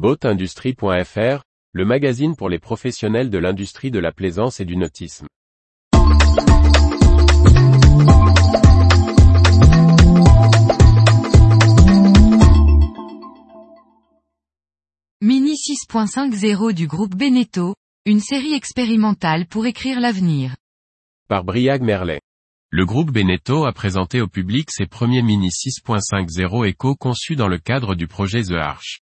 Boatindustrie.fr, le magazine pour les professionnels de l'industrie de la plaisance et du nautisme. Mini 6.50 du groupe Beneteau, une série expérimentale pour écrire l'avenir. Par Briag Merlet. Le groupe Beneteau a présenté au public ses premiers Mini 6.50 Eco conçus dans le cadre du projet The Arch.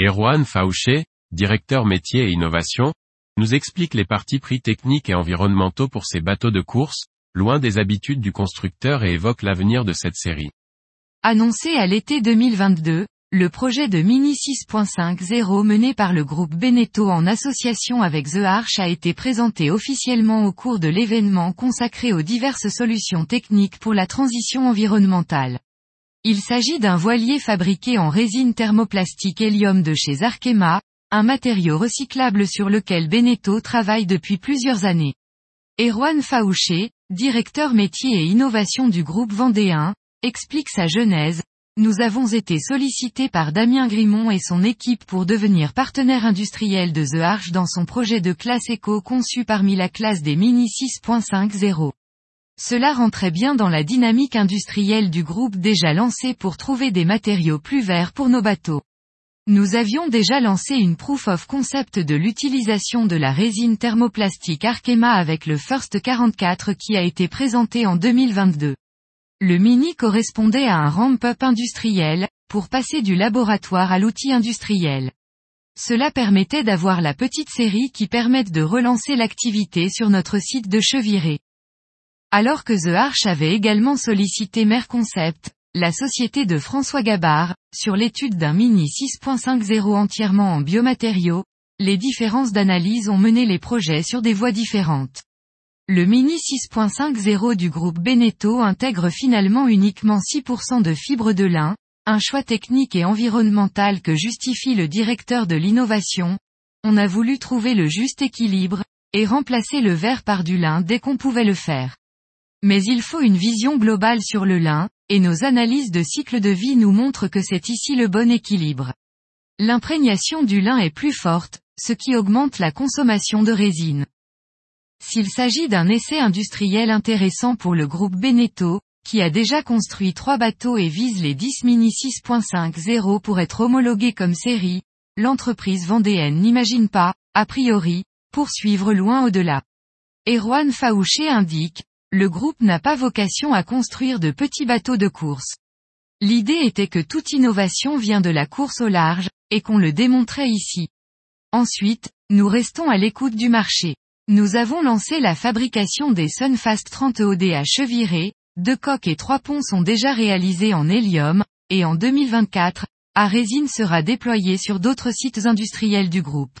Erwan Fauché, directeur métier et innovation, nous explique les parties pris techniques et environnementaux pour ces bateaux de course, loin des habitudes du constructeur et évoque l'avenir de cette série. Annoncé à l'été 2022, le projet de Mini 6.50 mené par le groupe Beneteau en association avec The Arch a été présenté officiellement au cours de l'événement consacré aux diverses solutions techniques pour la transition environnementale. Il s'agit d'un voilier fabriqué en résine thermoplastique hélium de chez Arkema, un matériau recyclable sur lequel Beneteau travaille depuis plusieurs années. Erwan Faouché, directeur métier et innovation du groupe Vendéen, explique sa genèse, nous avons été sollicités par Damien Grimont et son équipe pour devenir partenaire industriel de The Arch dans son projet de classe éco conçu parmi la classe des Mini 6.50. Cela rentrait bien dans la dynamique industrielle du groupe déjà lancé pour trouver des matériaux plus verts pour nos bateaux. Nous avions déjà lancé une proof of concept de l'utilisation de la résine thermoplastique Arkema avec le First 44 qui a été présenté en 2022. Le Mini correspondait à un ramp-up industriel, pour passer du laboratoire à l'outil industriel. Cela permettait d'avoir la petite série qui permette de relancer l'activité sur notre site de Cheviré. Alors que The Arch avait également sollicité Merconcept, la société de François Gabard, sur l'étude d'un Mini 6.50 entièrement en biomatériaux, les différences d'analyse ont mené les projets sur des voies différentes. Le Mini 6.50 du groupe Beneteau intègre finalement uniquement 6% de fibres de lin, un choix technique et environnemental que justifie le directeur de l'innovation. On a voulu trouver le juste équilibre, et remplacer le verre par du lin dès qu'on pouvait le faire. Mais il faut une vision globale sur le lin, et nos analyses de cycle de vie nous montrent que c'est ici le bon équilibre. L'imprégnation du lin est plus forte, ce qui augmente la consommation de résine. S'il s'agit d'un essai industriel intéressant pour le groupe Beneteau, qui a déjà construit trois bateaux et vise les 10 Mini 6.50 pour être homologués comme série, l'entreprise vendéenne n'imagine pas, a priori, poursuivre loin au-delà. Erwan Faouché indique, le groupe n'a pas vocation à construire de petits bateaux de course. L'idée était que toute innovation vient de la course au large, et qu'on le démontrait ici. Ensuite, nous restons à l'écoute du marché. Nous avons lancé la fabrication des Sunfast 30 OD à Cheviré, deux coques et trois ponts sont déjà réalisés en hélium, et en 2024, à résine sera déployé sur d'autres sites industriels du groupe.